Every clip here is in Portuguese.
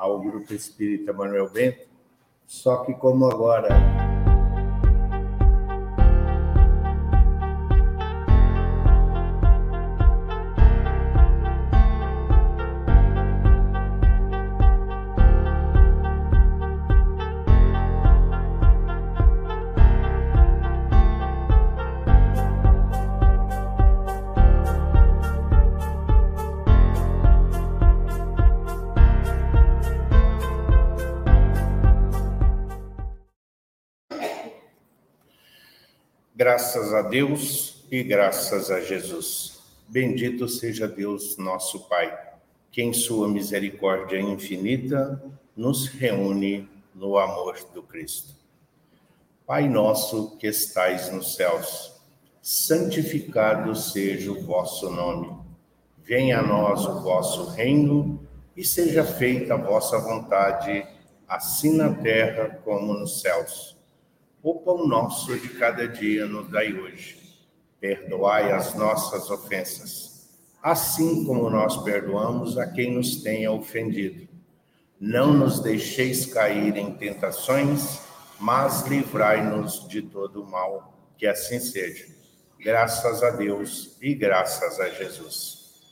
ao Grupo Espírita Manuel Bento, só que como agora Graças a Deus e graças a Jesus. Bendito seja Deus, nosso Pai, que em Sua misericórdia infinita nos reúne no amor do Cristo. Pai nosso que estais nos céus, santificado seja o vosso nome. Venha a nós o vosso reino e seja feita a vossa vontade, assim na terra como nos céus. O pão nosso de cada dia nos dai hoje. Perdoai as nossas ofensas, assim como nós perdoamos a quem nos tenha ofendido. Não nos deixeis cair em tentações, mas livrai-nos de todo mal. Que assim seja. Graças a Deus e graças a Jesus.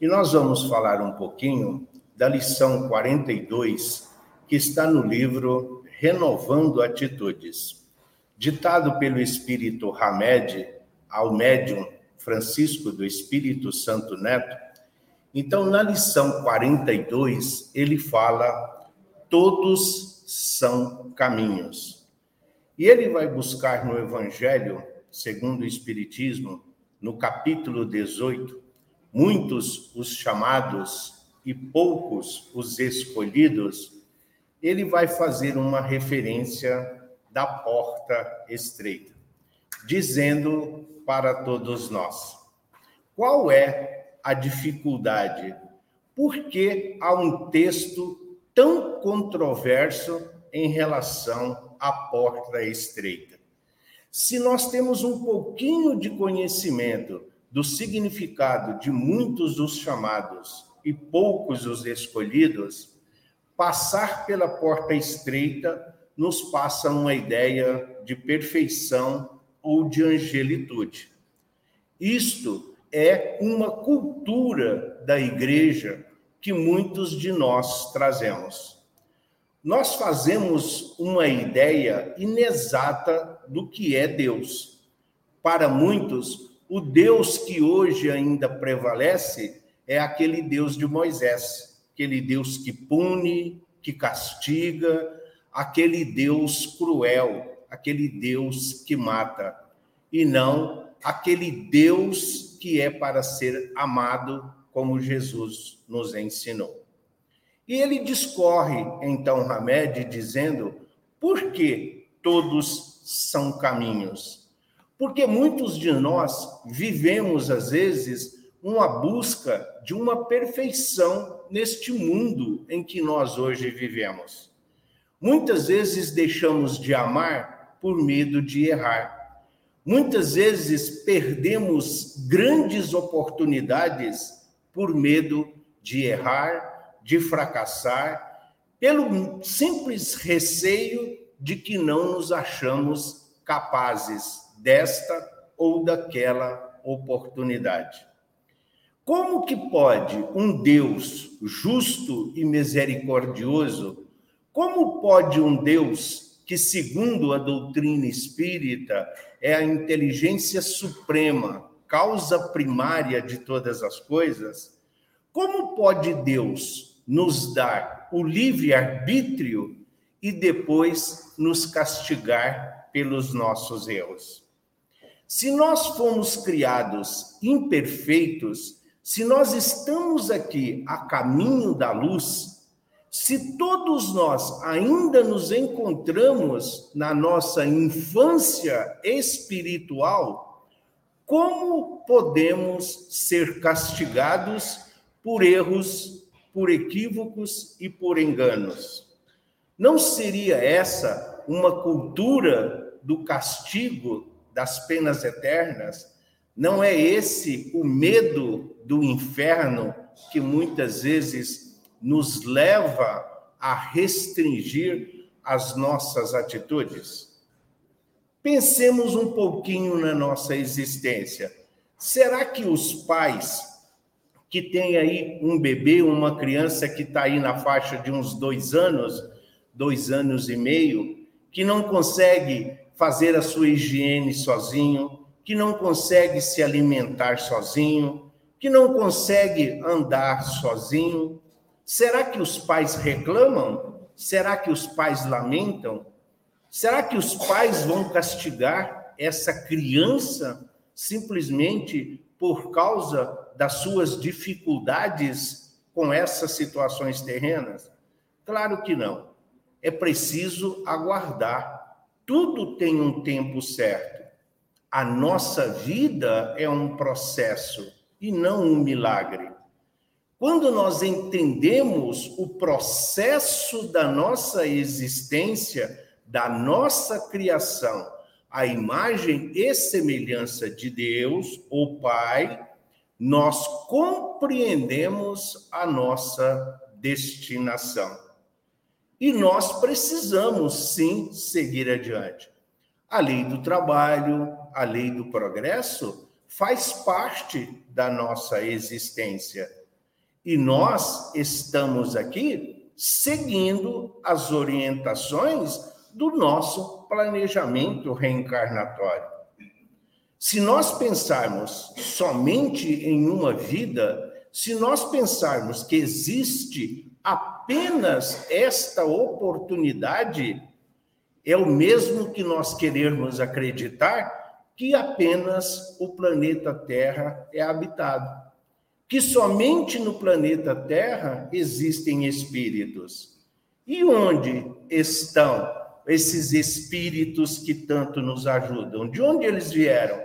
E nós vamos falar um pouquinho da lição 42, que está no livro Renovando Atitudes ditado pelo espírito Hamed ao médium Francisco do Espírito Santo Neto. Então, na lição 42, ele fala: todos são caminhos. E ele vai buscar no Evangelho, segundo o Espiritismo, no capítulo 18, muitos os chamados e poucos os escolhidos, ele vai fazer uma referência da porta estreita, dizendo para todos nós: qual é a dificuldade? Por que há um texto tão controverso em relação à porta estreita? Se nós temos um pouquinho de conhecimento do significado de muitos os chamados e poucos os escolhidos, passar pela porta estreita nos passa uma ideia de perfeição ou de angelitude. Isto é uma cultura da igreja que muitos de nós trazemos. Nós fazemos uma ideia inexata do que é Deus. Para muitos, o Deus que hoje ainda prevalece é aquele Deus de Moisés, aquele Deus que pune, que castiga, aquele Deus cruel, aquele Deus que mata, e não aquele Deus que é para ser amado, como Jesus nos ensinou. E ele discorre, então, Hamed, dizendo: por que todos são caminhos? Porque muitos de nós vivemos, às vezes, uma busca de uma perfeição neste mundo em que nós hoje vivemos. Muitas vezes deixamos de amar por medo de errar. Muitas vezes perdemos grandes oportunidades por medo de errar, de fracassar, pelo simples receio de que não nos achamos capazes desta ou daquela oportunidade. Como que pode um Deus justo e misericordioso como pode um Deus que, segundo a doutrina espírita, é a inteligência suprema, causa primária de todas as coisas, como pode Deus nos dar o livre-arbítrio e depois nos castigar pelos nossos erros? Se nós fomos criados imperfeitos, se nós estamos aqui a caminho da luz, se todos nós ainda nos encontramos na nossa infância espiritual, como podemos ser castigados por erros, por equívocos e por enganos? Não seria essa uma cultura do castigo das penas eternas? Não é esse o medo do inferno que muitas vezes nos leva a restringir as nossas atitudes? Pensemos um pouquinho na nossa existência. Será que os pais que têm aí um bebê, uma criança que está aí na faixa de uns dois anos, dois anos e meio, que não consegue fazer a sua higiene sozinho, que não consegue se alimentar sozinho, que não consegue andar sozinho, será que os pais reclamam? Será que os pais lamentam? Será que os pais vão castigar essa criança simplesmente por causa das suas dificuldades com essas situações terrenas? Claro que não. É preciso aguardar. Tudo tem um tempo certo. A nossa vida é um processo e não um milagre. Quando nós entendemos o processo da nossa existência, da nossa criação, a imagem e semelhança de Deus, o Pai, nós compreendemos a nossa destinação. E nós precisamos sim seguir adiante. A lei do trabalho, a lei do progresso faz parte da nossa existência. E nós estamos aqui seguindo as orientações do nosso planejamento reencarnatório. Se nós pensarmos somente em uma vida, se nós pensarmos que existe apenas esta oportunidade, é o mesmo que nós querermos acreditar que apenas o planeta Terra é habitado. Que somente no planeta Terra existem espíritos. E onde estão esses espíritos que tanto nos ajudam? De onde eles vieram?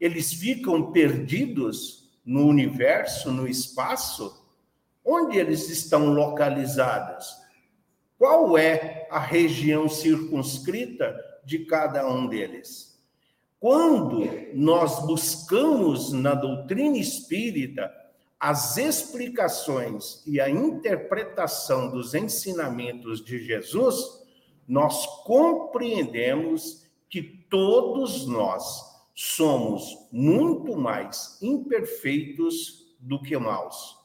Eles ficam perdidos no universo, no espaço? Onde eles estão localizados? Qual é a região circunscrita de cada um deles? Quando nós buscamos na doutrina espírita as explicações e a interpretação dos ensinamentos de Jesus, nós compreendemos que todos nós somos muito mais imperfeitos do que maus.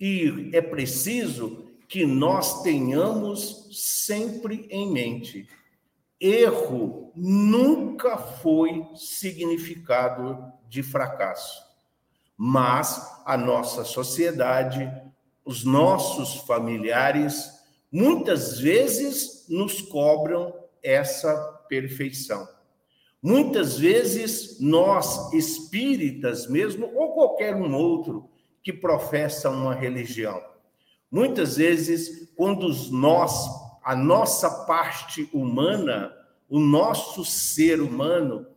E é preciso que nós tenhamos sempre em mente: erro nunca foi significado de fracasso, mas a nossa sociedade, os nossos familiares, muitas vezes nos cobram essa perfeição. Muitas vezes nós, espíritas mesmo, ou qualquer um outro que professa uma religião, muitas vezes, quando nós, a nossa parte humana, o nosso ser humano,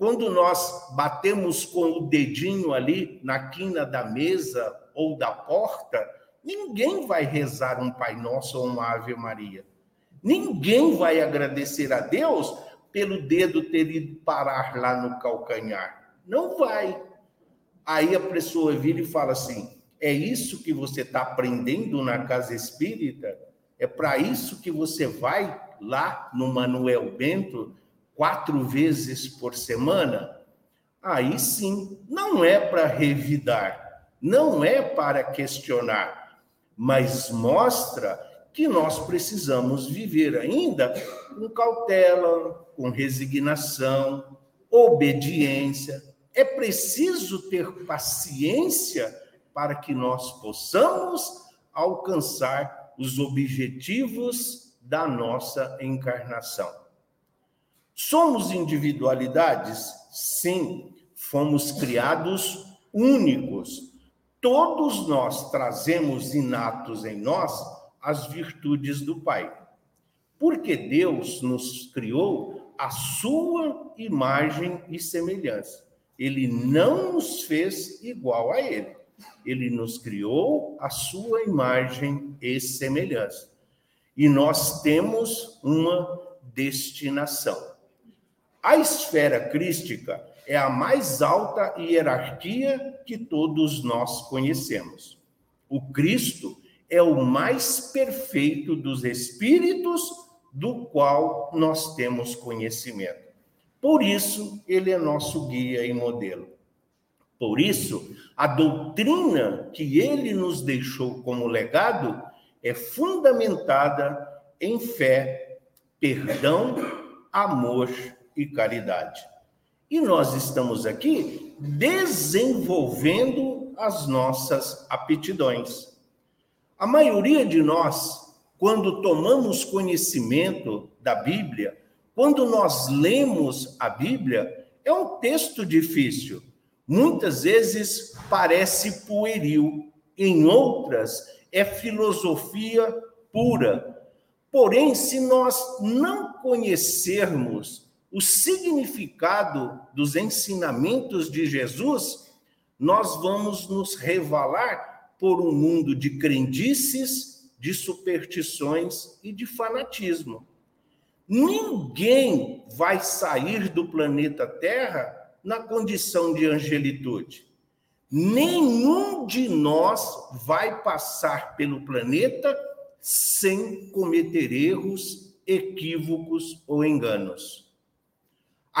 quando nós batemos com o dedinho ali na quina da mesa ou da porta, Ninguém vai rezar um Pai Nosso ou uma Ave Maria. Ninguém vai agradecer a Deus pelo dedo ter ido parar lá no calcanhar. Não vai. Aí a pessoa vira e fala assim: é isso que você está aprendendo na casa espírita? É para isso que você vai lá no Manuel Bento quatro vezes por semana? Aí sim, não é para revidar, não é para questionar mas mostra que nós precisamos viver ainda com cautela, com resignação, obediência. É preciso ter paciência para que nós possamos alcançar os objetivos da nossa encarnação. Somos individualidades? Sim, fomos criados únicos, Todos nós trazemos inatos em nós as virtudes do Pai. Porque Deus nos criou a sua imagem e semelhança. Ele não nos fez igual a ele. Ele nos criou a sua imagem e semelhança. E nós temos uma destinação. A esfera crística é a mais alta hierarquia que todos nós conhecemos. O Cristo é o mais perfeito dos espíritos do qual nós temos conhecimento. Por isso, ele é nosso guia e modelo. Por isso, a doutrina que ele nos deixou como legado é fundamentada em fé, perdão, amor e caridade. E nós estamos aqui desenvolvendo as nossas aptidões. A maioria de nós, quando tomamos conhecimento da Bíblia, quando nós lemos a Bíblia, é um texto difícil. Muitas vezes parece pueril, em outras é filosofia pura. Porém, se nós não conhecermos o significado dos ensinamentos de Jesus, nós vamos nos revalar por um mundo de crendices, de superstições e de fanatismo. Ninguém vai sair do planeta Terra na condição de angelitude. Nenhum de nós vai passar pelo planeta sem cometer erros, equívocos ou enganos.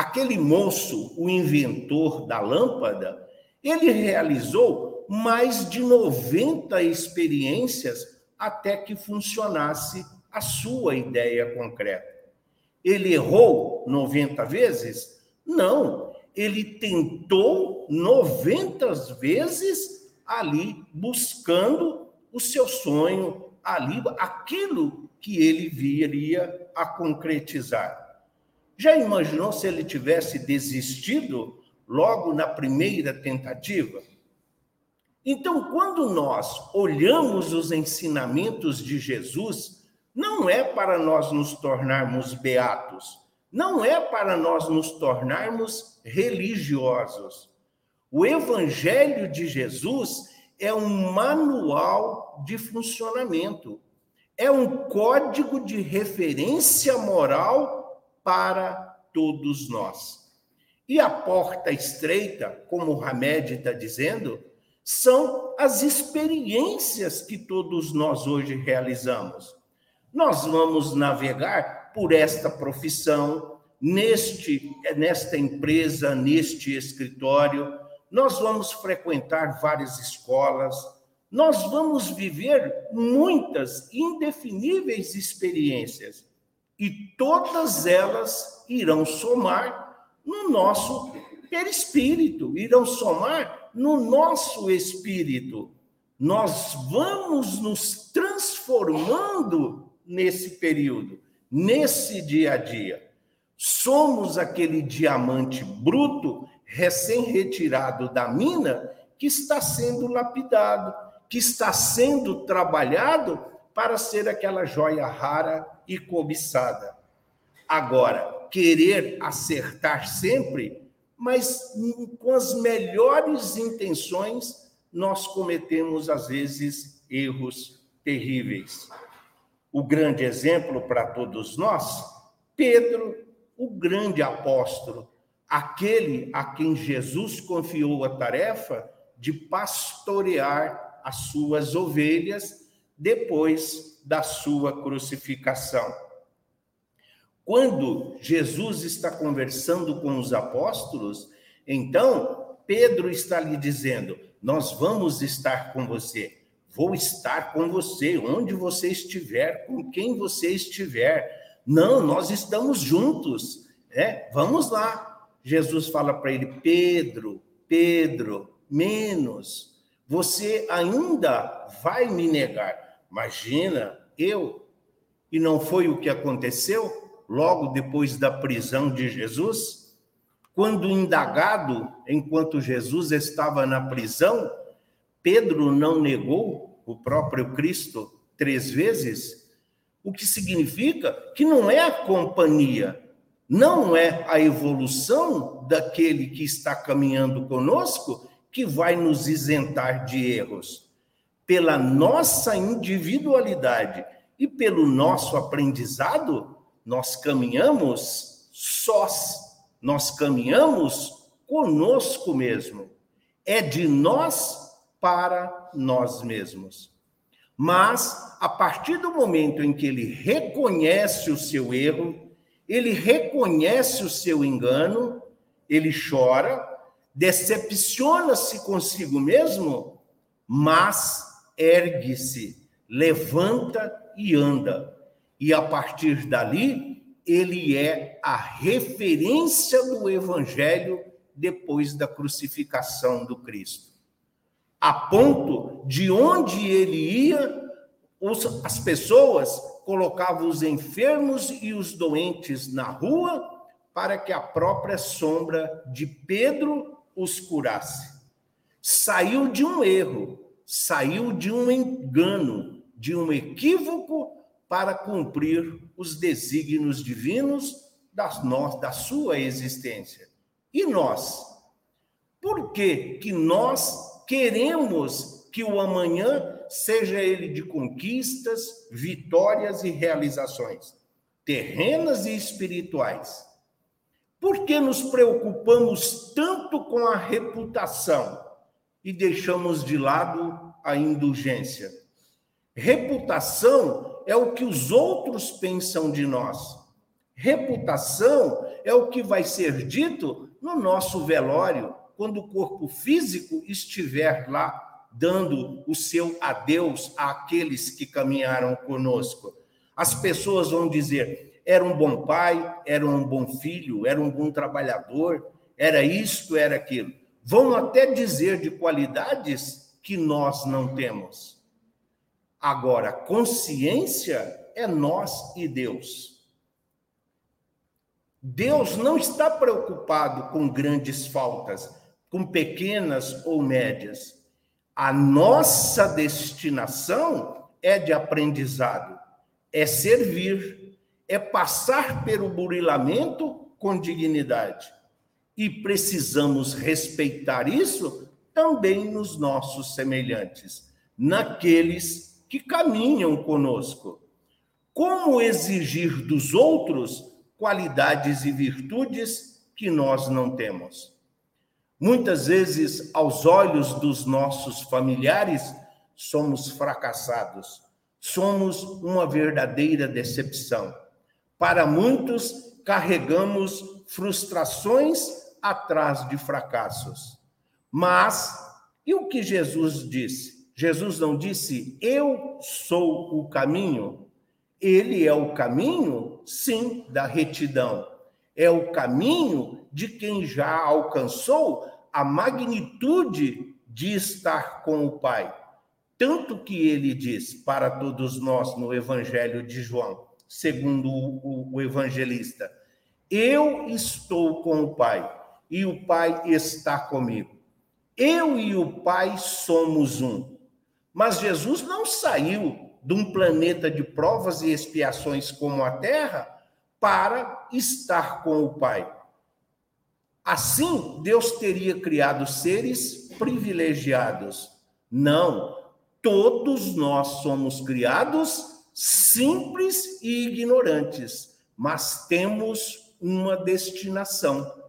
Aquele moço, o inventor da lâmpada, ele realizou mais de 90 experiências até que funcionasse a sua ideia concreta. Ele errou 90 vezes? Não, ele tentou 90 vezes ali buscando o seu sonho, ali aquilo que ele viria a concretizar. Já imaginou se ele tivesse desistido logo na primeira tentativa? Então, quando nós olhamos os ensinamentos de Jesus, não é para nós nos tornarmos beatos, não é para nós nos tornarmos religiosos. O Evangelho de Jesus é um manual de funcionamento, é um código de referência moral para todos nós. E a porta estreita, como o Hamed está dizendo, são as experiências que todos nós hoje realizamos. Nós vamos navegar por esta profissão, neste nesta empresa, neste escritório, nós vamos frequentar várias escolas, nós vamos viver muitas indefiníveis experiências e todas elas irão somar no nosso perispírito, irão somar no nosso espírito. Nós vamos nos transformando nesse período, nesse dia a dia. Somos aquele diamante bruto, recém-retirado da mina, que está sendo lapidado, que está sendo trabalhado para ser aquela joia rara e cobiçada. Agora, querer acertar sempre, mas com as melhores intenções, nós cometemos às vezes erros terríveis o grande exemplo para todos nós, Pedro, o grande apóstolo, aquele a quem Jesus confiou a tarefa de pastorear as suas ovelhas depois da sua crucificação. Quando Jesus está conversando com os apóstolos, então Pedro está lhe dizendo: Nós vamos estar com você. Vou estar com você, onde você estiver, com quem você estiver. Não, nós estamos juntos. É, vamos lá. Jesus fala para ele: Pedro, Pedro, menos. Você ainda vai me negar. Imagina, eu. E não foi o que aconteceu logo depois da prisão de Jesus? Quando indagado, enquanto Jesus estava na prisão, Pedro não negou o próprio Cristo três vezes, o que significa que não é a companhia, não é a evolução daquele que está caminhando conosco que vai nos isentar de erros. Pela nossa individualidade e pelo nosso aprendizado, nós caminhamos sós, nós caminhamos conosco mesmo. É de nós para nós mesmos. Mas, a partir do momento em que ele reconhece o seu erro, ele reconhece o seu engano, ele chora, decepciona-se consigo mesmo, mas ergue-se, levanta e anda. E a partir dali, ele é a referência do evangelho depois da crucificação do Cristo a ponto de onde ele ia, as pessoas colocavam os enfermos e os doentes na rua para que a própria sombra de Pedro os curasse. Saiu de um erro, saiu de um engano, de um equívoco para cumprir os desígnios divinos da, da sua existência. E nós? Por que, que nós Queremos que o amanhã seja ele de conquistas, vitórias e realizações, terrenas e espirituais. Por que nos preocupamos tanto com a reputação e deixamos de lado a indulgência? Reputação é o que os outros pensam de nós. Reputação é o que vai ser dito no nosso velório, quando o corpo físico estiver lá dando o seu adeus àqueles que caminharam conosco. As pessoas vão dizer: era um bom pai, era um bom filho, era um bom trabalhador, era isto, era aquilo. Vão até dizer de qualidades que nós não temos. Agora, consciência é nós e Deus. Deus não está preocupado com grandes faltas com pequenas ou médias. A nossa destinação é de aprendizado, é servir, é passar pelo burilamento com dignidade. E precisamos respeitar isso também nos nossos semelhantes, naqueles que caminham conosco. Como exigir dos outros qualidades e virtudes que nós não temos? Muitas vezes, aos olhos dos nossos familiares, somos fracassados, somos uma verdadeira decepção. Para muitos, carregamos frustrações atrás de fracassos. Mas, e o que Jesus disse? Jesus não disse, eu sou o caminho. Ele é o caminho, sim, da retidão. É o caminho de quem já alcançou a magnitude de estar com o Pai. Tanto que ele diz para todos nós no Evangelho de João, segundo o, evangelista: Eu estou com o Pai e o Pai está comigo. Eu e o Pai somos um. Mas Jesus não saiu de um planeta de provas e expiações como a Terra para estar com o Pai. Assim, Deus teria criado seres privilegiados. Não, todos nós somos criados simples e ignorantes, mas temos uma destinação.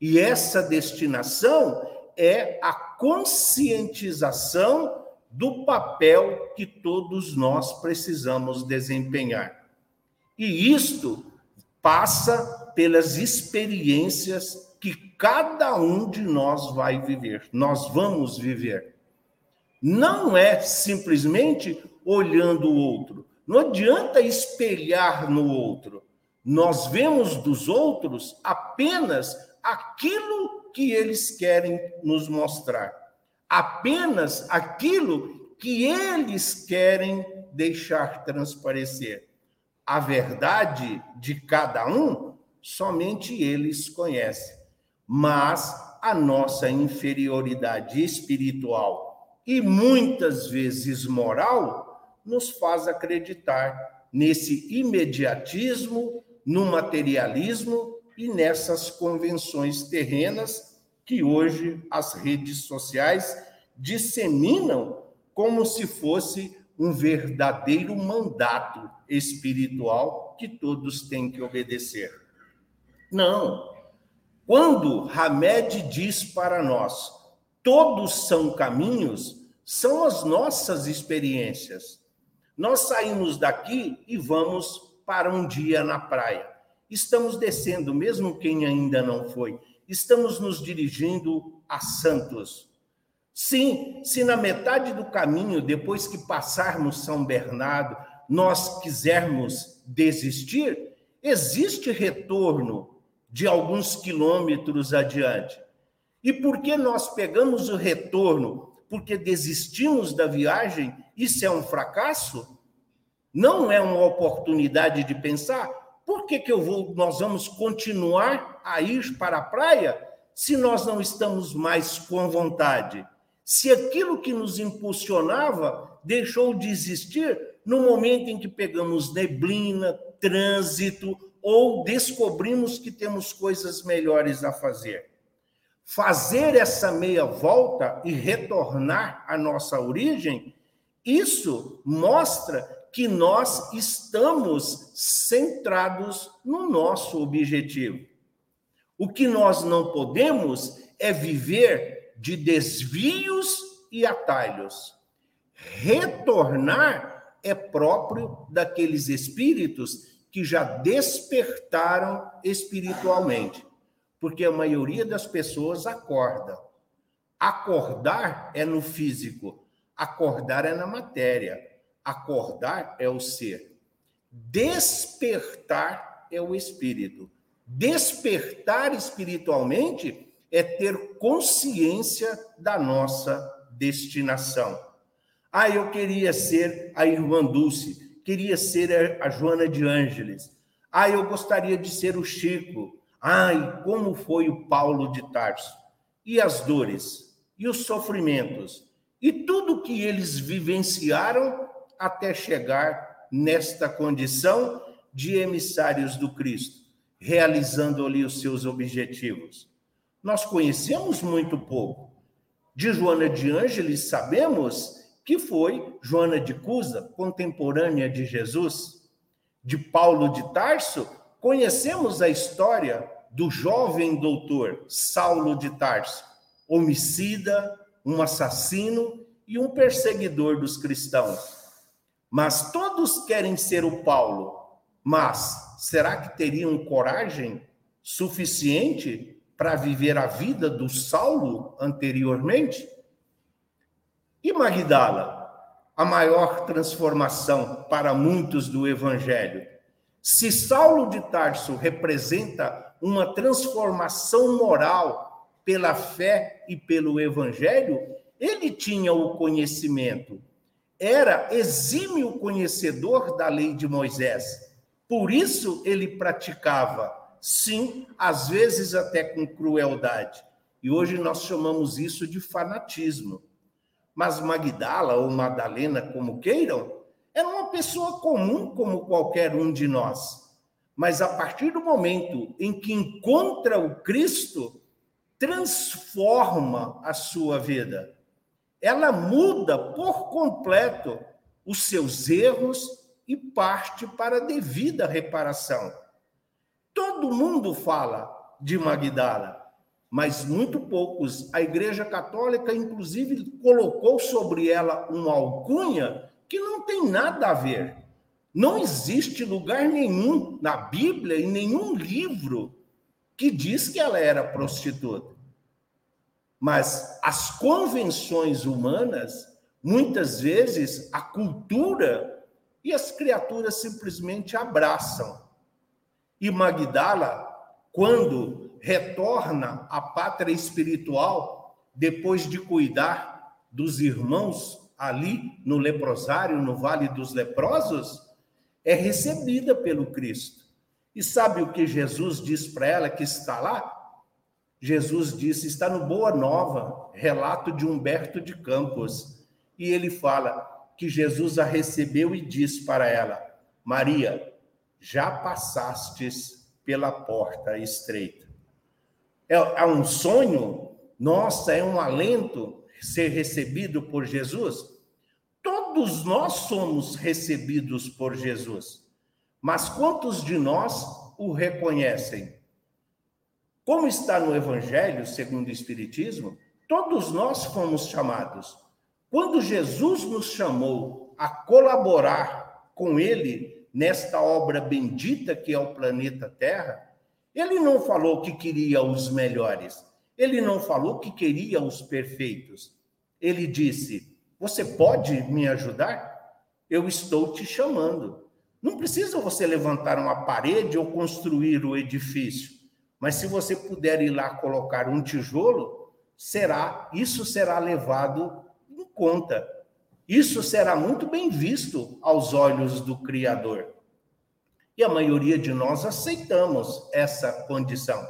E essa destinação é a conscientização do papel que todos nós precisamos desempenhar. E isto passa pelas experiências que cada um de nós vai viver, nós vamos viver. Não é simplesmente olhando o outro. Não adianta espelhar no outro. Nós vemos dos outros apenas aquilo que eles querem nos mostrar, apenas aquilo que eles querem deixar transparecer. A verdade de cada um, somente eles conhecem mas a nossa inferioridade espiritual e muitas vezes moral nos faz acreditar nesse imediatismo, no materialismo e nessas convenções terrenas que hoje as redes sociais disseminam como se fosse um verdadeiro mandato espiritual que todos têm que obedecer. Não, quando Hamed diz para nós, todos são caminhos, são as nossas experiências. nós saímos daqui e vamos para um dia na praia. Estamos descendo, mesmo quem ainda não foi, estamos nos dirigindo a Santos. Sim, se na metade do caminho, depois que passarmos São Bernardo, nós quisermos desistir, existe retorno de alguns quilômetros adiante. E por que nós pegamos o retorno? Porque desistimos da viagem? Isso é um fracasso? Não é uma oportunidade de pensar? Por que, que eu vou, nós vamos continuar a ir para a praia se nós não estamos mais com vontade? Se aquilo que nos impulsionava deixou de existir no momento em que pegamos neblina, trânsito ou descobrimos que temos coisas melhores a fazer fazer essa meia volta e retornar à nossa origem, isso mostra que nós estamos centrados no nosso objetivo. O que nós não podemos é viver de desvios e atalhos. Retornar é próprio daqueles espíritos que já despertaram espiritualmente porque a maioria das pessoas acorda. Acordar é no físico, acordar é na matéria, acordar é o ser. Despertar é o espírito. Despertar espiritualmente é ter consciência da nossa destinação. Ah, eu queria ser a irmã Dulce, queria ser a Joana de Ângeles. Ah, eu gostaria de ser o Chico. Ai, como foi o Paulo de Tarso! E as dores, e os sofrimentos, e tudo que eles vivenciaram até chegar nesta condição de emissários do Cristo, realizando ali os seus objetivos. Nós conhecemos muito pouco. De Joana de Ângeles, sabemos que foi Joana de Cusa, contemporânea de Jesus. De Paulo de Tarso, Conhecemos a história do jovem doutor Saulo de Tarso, homicida, um assassino e um perseguidor dos cristãos. Mas todos querem ser o Paulo. Mas será que teriam coragem suficiente para viver a vida do Saulo anteriormente? E Magdala, a maior transformação para muitos do evangelho, se Saulo de Tarso representa uma transformação moral pela fé e pelo evangelho, ele tinha o conhecimento. Era exímio conhecedor da lei de Moisés. Por isso ele praticava, sim, às vezes até com crueldade. E hoje nós chamamos isso de fanatismo. Mas Magdala ou Madalena, como queiram, era uma pessoa comum como qualquer um de nós. Mas a partir do momento em que encontra o Cristo, transforma a sua vida. Ela muda por completo os seus erros e parte para a devida reparação. Todo mundo fala de Magdala, mas muito poucos. A Igreja Católica, inclusive, colocou sobre ela uma alcunha que não tem nada a ver. Não existe lugar nenhum na Bíblia, em nenhum livro, que diz que ela era prostituta. Mas as convenções humanas, muitas vezes, a cultura e as criaturas simplesmente abraçam. E Magdala, quando retorna à pátria espiritual, depois de cuidar dos irmãos ali no leprosário, no Vale dos Leprosos, é recebida pelo Cristo. E sabe o que Jesus diz para ela que está lá? Jesus disse, está no Boa Nova, relato de Humberto de Campos. E ele fala que Jesus a recebeu e diz para ela: Maria, já passastes pela porta estreita. É, é um sonho? Nossa, é um alento ser recebido por Jesus? Todos nós somos recebidos por Jesus. Mas quantos de nós o reconhecem? Como está no Evangelho, segundo o Espiritismo, todos nós fomos chamados. Quando Jesus nos chamou a colaborar com ele nesta obra bendita que é o planeta Terra, ele não falou que queria os melhores, ele não falou que queria os perfeitos. Ele disse: Você pode me ajudar? Eu estou te chamando. Não precisa você levantar uma parede ou construir o edifício, mas se você puder ir lá colocar um tijolo, será isso será levado em conta. Isso será muito bem visto aos olhos do Criador. E a maioria de nós aceitamos essa condição.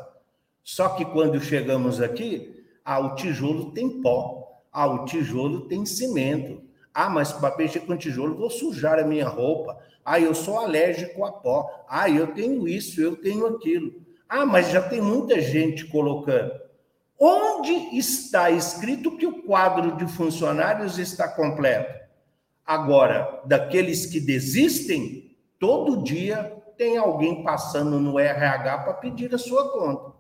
Só que quando chegamos aqui, ah, o tijolo tem pó, ah, o tijolo tem cimento. Ah, mas para mexer com tijolo vou sujar a minha roupa. Ah, eu sou alérgico a pó. Ah, eu tenho isso, eu tenho aquilo. Ah, mas já tem muita gente colocando. Onde está escrito que o quadro de funcionários está completo? Agora, daqueles que desistem, todo dia tem alguém passando no RH para pedir a sua conta.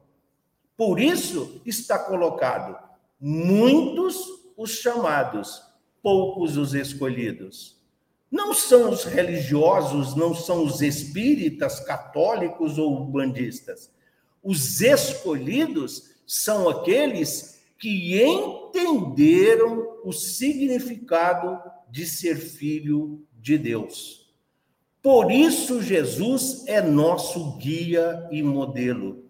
Por isso está colocado muitos os chamados, poucos os escolhidos. Não são os religiosos, não são os espíritas, católicos ou bandistas. Os escolhidos são aqueles que entenderam o significado de ser filho de Deus. Por isso, Jesus é nosso guia e modelo.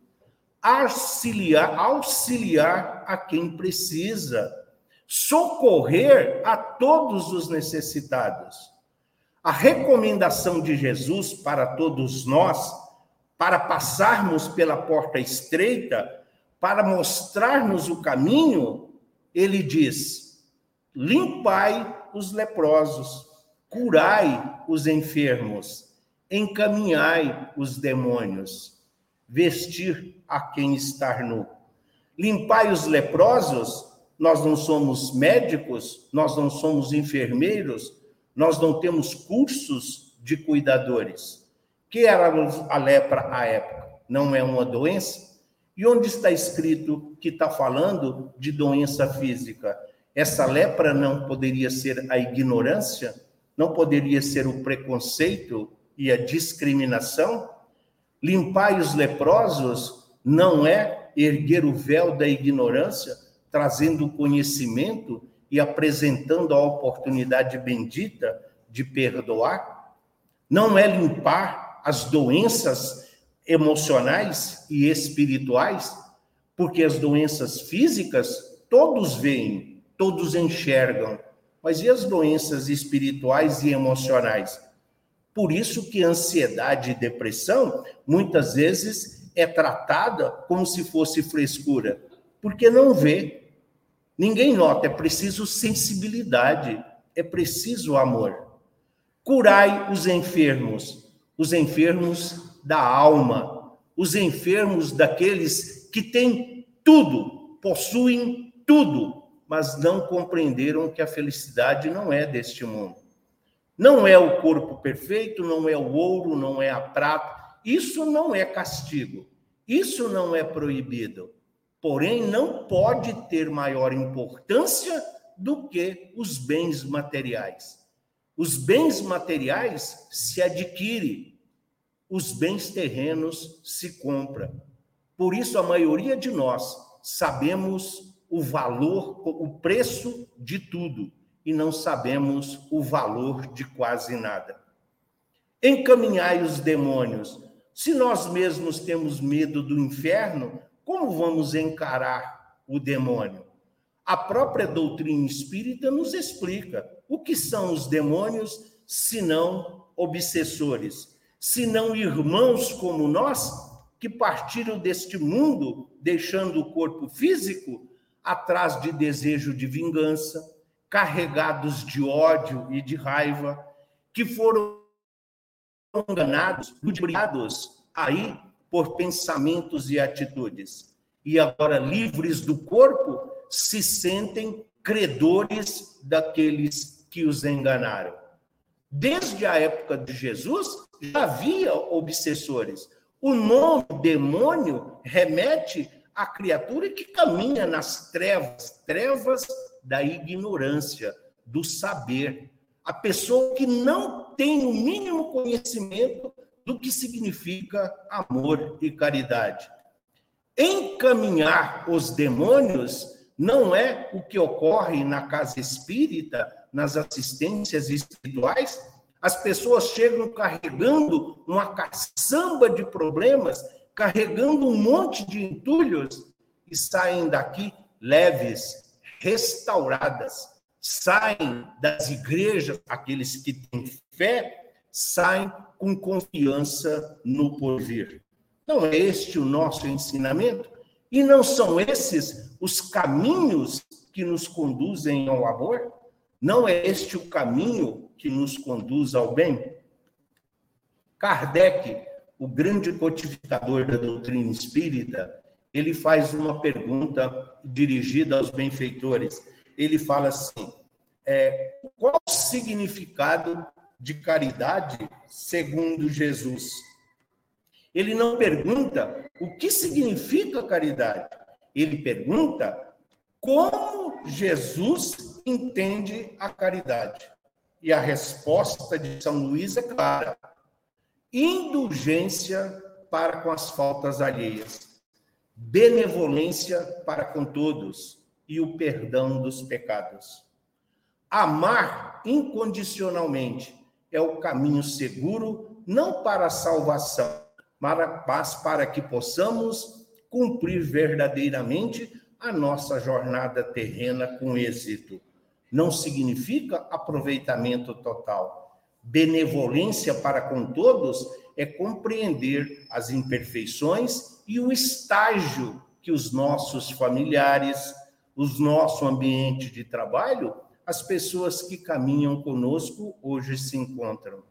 Auxiliar, auxiliar a quem precisa, socorrer a todos os necessitados. A recomendação de Jesus para todos nós, para passarmos pela porta estreita, para mostrar-nos o caminho, ele diz: limpai os leprosos, curai os enfermos, encaminhai os demônios, vestir a quem está nu. Limpai os leprosos, nós não somos médicos, nós não somos enfermeiros, nós não temos cursos de cuidadores. Que era a lepra à época? Não é uma doença? E onde está escrito que está falando de doença física? Essa lepra não poderia ser a ignorância? Não poderia ser o preconceito e a discriminação? Limpar os leprosos não é erguer o véu da ignorância, trazendo conhecimento e apresentando a oportunidade bendita de perdoar, não é limpar as doenças emocionais e espirituais, porque as doenças físicas todos veem, todos enxergam, mas e as doenças espirituais e emocionais? Por isso que ansiedade e depressão muitas vezes é tratada como se fosse frescura, porque não vê, Ninguém nota, é preciso sensibilidade, é preciso amor. Curai os enfermos, os enfermos da alma, os enfermos daqueles que têm tudo, possuem tudo, mas não compreenderam que a felicidade não é deste mundo. Não é o corpo perfeito, não é o ouro, não é a prata. Isso não é castigo. Isso não é proibido porém não pode ter maior importância do que os bens materiais. Os bens materiais se adquirem, os bens terrenos se compram. Por isso a maioria de nós sabemos o valor, o preço de tudo e não sabemos o valor de quase nada. Encaminhai os demônios. Se nós mesmos temos medo do inferno, como vamos encarar o demônio? A própria doutrina espírita nos explica o que são os demônios, se não obsessores, se não irmãos como nós, que partiram deste mundo, deixando o corpo físico atrás de desejo de vingança, carregados de ódio e de raiva, que foram enganados, ludibriados aí por pensamentos e atitudes. E agora, livres do corpo, se sentem credores daqueles que os enganaram. Desde a época de Jesus, já havia obsessores. O nome demônio remete à criatura que caminha nas trevas trevas da ignorância, do saber. a pessoa que não tem o mínimo conhecimento do que significa amor e caridade. Encaminhar os demônios não é o que ocorre na casa espírita, nas assistências espirituais. As pessoas chegam carregando uma caçamba de problemas, carregando um monte de entulhos e saem daqui leves, restauradas. Saem das igrejas, aqueles que têm fé, saem com confiança no porvir. Não é este o nosso ensinamento? E não são esses os caminhos que nos conduzem ao amor? Não é este o caminho que nos conduz ao bem? Kardec, o grande codificador da doutrina espírita, ele faz uma pergunta dirigida aos benfeitores. Ele fala assim: é, qual o significado de caridade segundo Jesus? Ele não pergunta o que significa caridade. Ele pergunta como Jesus entende a caridade. E a resposta de São Luís é clara: indulgência para com as faltas alheias, benevolência para com todos e o perdão dos pecados. Amar incondicionalmente é o caminho seguro não para a salvação, mas para que possamos cumprir verdadeiramente a nossa jornada terrena com êxito. Não significa aproveitamento total. Benevolência para com todos é compreender as imperfeições e o estágio que os nossos familiares, o nosso ambiente de trabalho, as pessoas que caminham conosco hoje se encontram.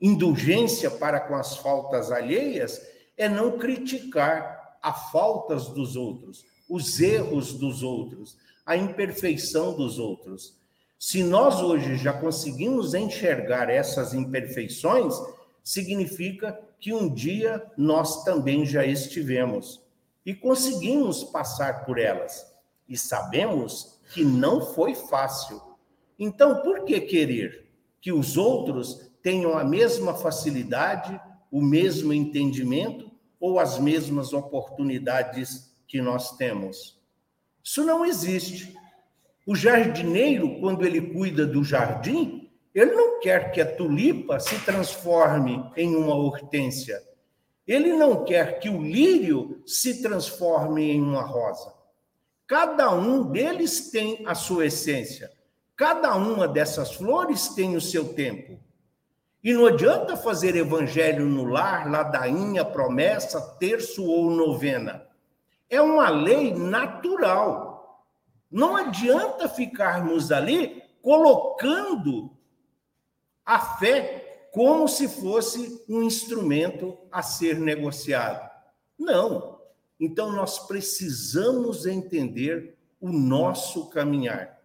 Indulgência para com as faltas alheias é não criticar as faltas dos outros, os erros dos outros, a imperfeição dos outros. Se nós hoje já conseguimos enxergar essas imperfeições, significa que um dia nós também já estivemos e conseguimos passar por elas. E sabemos que não foi fácil. Então, por que querer que os outros tenham a mesma facilidade, o mesmo entendimento ou as mesmas oportunidades que nós temos. Isso não existe. O jardineiro, quando ele cuida do jardim, ele não quer que a tulipa se transforme em uma hortênsia. Ele não quer que o lírio se transforme em uma rosa. Cada um deles tem a sua essência. Cada uma dessas flores tem o seu tempo. E não adianta fazer evangelho no lar, ladainha, promessa, terço ou novena. É uma lei natural. Não adianta ficarmos ali colocando a fé como se fosse um instrumento a ser negociado. Não. Então nós precisamos entender o nosso caminhar.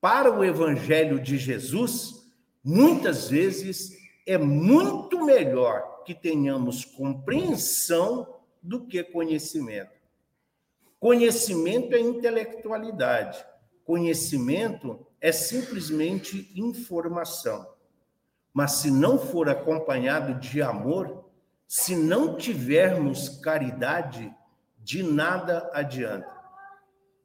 Para o evangelho de Jesus, muitas vezes é muito melhor que tenhamos compreensão do que conhecimento. Conhecimento é intelectualidade, conhecimento é simplesmente informação. Mas se não for acompanhado de amor, se não tivermos caridade, de nada adianta.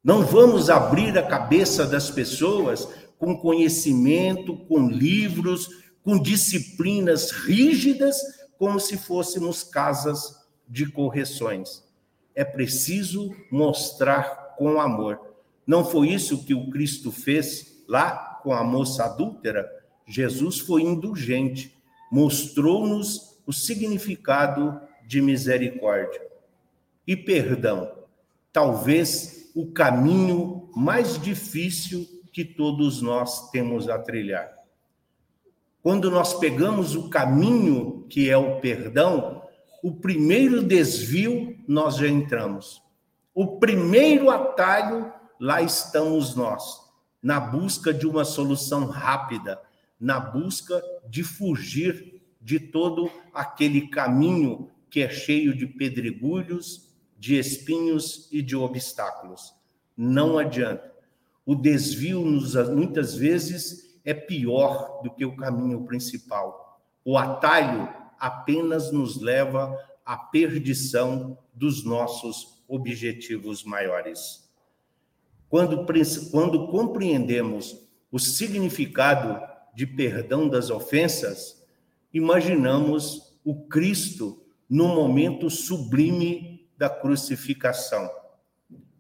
Não vamos abrir a cabeça das pessoas com conhecimento, com livros, com disciplinas rígidas, como se fôssemos casas de correções. É preciso mostrar com amor. Não foi isso que o Cristo fez lá com a moça adúltera? Jesus foi indulgente, mostrou-nos o significado de misericórdia e perdão. Talvez o caminho mais difícil que todos nós temos a trilhar. Quando nós pegamos o caminho que é o perdão, o primeiro desvio nós já entramos. O primeiro atalho, lá estamos nós, na busca de uma solução rápida, na busca de fugir de todo aquele caminho que é cheio de pedregulhos, de espinhos e de obstáculos. Não adianta. O desvio, muitas vezes, é pior do que o caminho principal. O atalho apenas nos leva à perdição dos nossos objetivos maiores. Quando, quando compreendemos o significado de perdão das ofensas, imaginamos o Cristo no momento sublime da crucificação,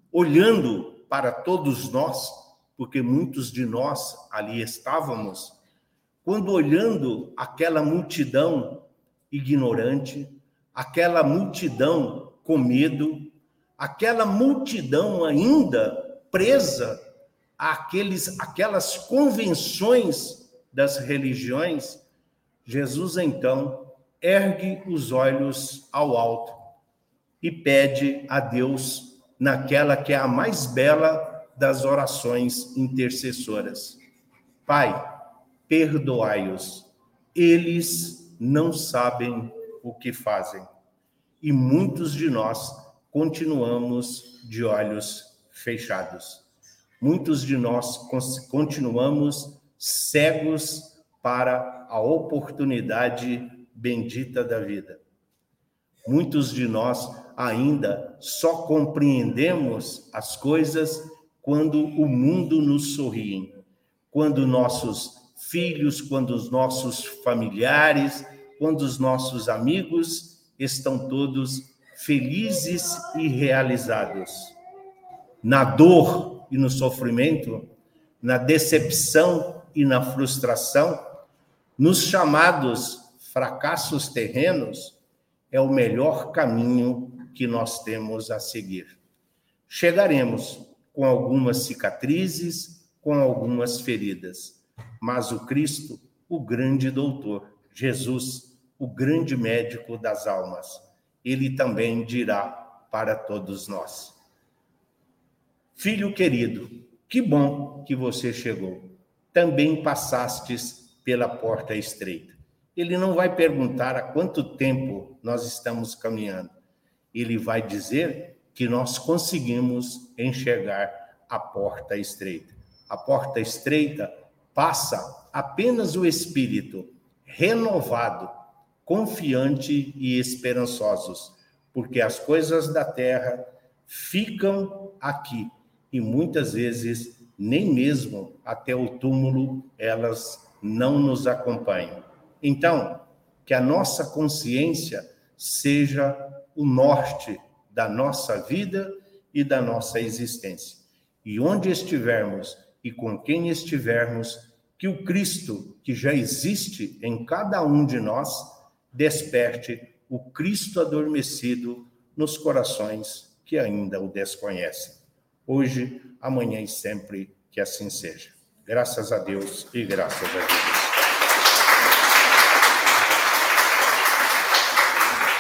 olhando para todos nós, porque muitos de nós ali estávamos, quando olhando aquela multidão ignorante, aquela multidão com medo, aquela multidão ainda presa àqueles, àquelas convenções das religiões, Jesus então ergue os olhos ao alto e pede a Deus naquela que é a mais bela das orações intercessoras. Pai, perdoai-os, eles não sabem o que fazem. E muitos de nós continuamos de olhos fechados. Muitos de nós continuamos cegos para a oportunidade bendita da vida. Muitos de nós ainda só compreendemos as coisas quando o mundo nos sorri, quando nossos filhos, quando os nossos familiares, quando os nossos amigos estão todos felizes e realizados. Na dor e no sofrimento, na decepção e na frustração, nos chamados fracassos terrenos, é o melhor caminho que nós temos a seguir. Chegaremos com algumas cicatrizes, com algumas feridas, mas o Cristo, o grande doutor, Jesus, o grande médico das almas, ele também dirá para todos nós: Filho querido, que bom que você chegou. Também passastes pela porta estreita. Ele não vai perguntar há quanto tempo nós estamos caminhando. Ele vai dizer que nós conseguimos enxergar a porta estreita. A porta estreita passa apenas o espírito renovado, confiante e esperançosos, porque as coisas da terra ficam aqui e muitas vezes nem mesmo até o túmulo elas não nos acompanham. Então, que a nossa consciência seja o norte da nossa vida e da nossa existência. E onde estivermos e com quem estivermos, que o Cristo que já existe em cada um de nós desperte o Cristo adormecido nos corações que ainda o desconhecem. Hoje, amanhã e sempre que assim seja. Graças a Deus e graças a Deus.